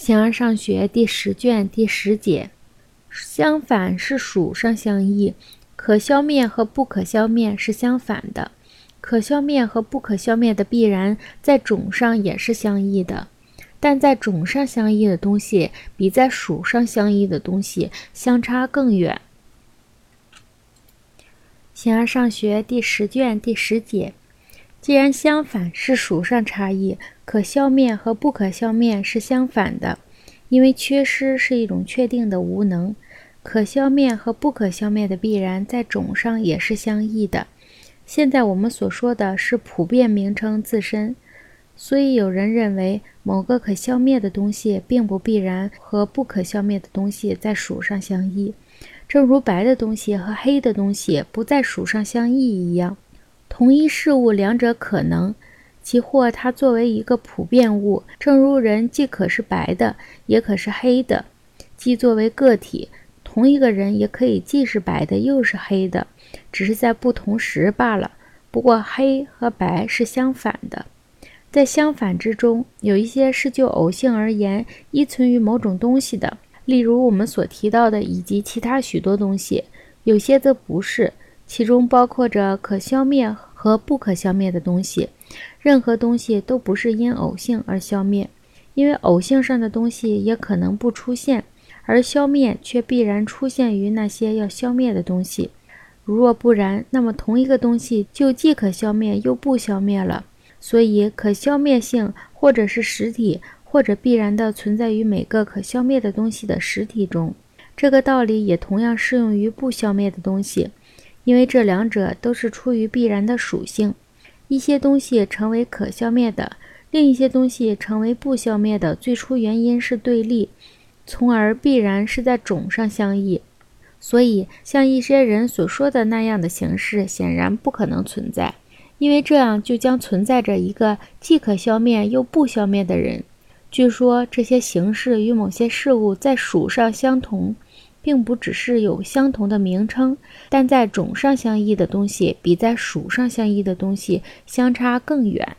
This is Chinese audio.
形而上学第十卷第十节，相反是属上相异，可消灭和不可消灭是相反的。可消灭和不可消灭的必然在种上也是相异的，但在种上相异的东西比在属上相异的东西相差更远。形而上学第十卷第十节，既然相反是属上差异，可消灭和不可消灭是相反的，因为缺失是一种确定的无能。可消灭和不可消灭的必然在种上也是相异的。现在我们所说的是普遍名称自身，所以有人认为某个可消灭的东西并不必然和不可消灭的东西在属上相异，正如白的东西和黑的东西不在属上相异一样。同一事物两者可能，即或它作为一个普遍物，正如人既可是白的，也可是黑的；既作为个体，同一个人也可以既是白的又是黑的。只是在不同时罢了。不过，黑和白是相反的，在相反之中，有一些是就偶性而言依存于某种东西的，例如我们所提到的以及其他许多东西；有些则不是，其中包括着可消灭和不可消灭的东西。任何东西都不是因偶性而消灭，因为偶性上的东西也可能不出现，而消灭却必然出现于那些要消灭的东西。如若不然，那么同一个东西就既可消灭又不消灭了。所以，可消灭性或者是实体，或者必然的存在于每个可消灭的东西的实体中。这个道理也同样适用于不消灭的东西，因为这两者都是出于必然的属性。一些东西成为可消灭的，另一些东西成为不消灭的，最初原因是对立，从而必然是在种上相异。所以，像一些人所说的那样的形式，显然不可能存在，因为这样就将存在着一个既可消灭又不消灭的人。据说这些形式与某些事物在属上相同，并不只是有相同的名称，但在种上相异的东西比在属上相异的东西相差更远。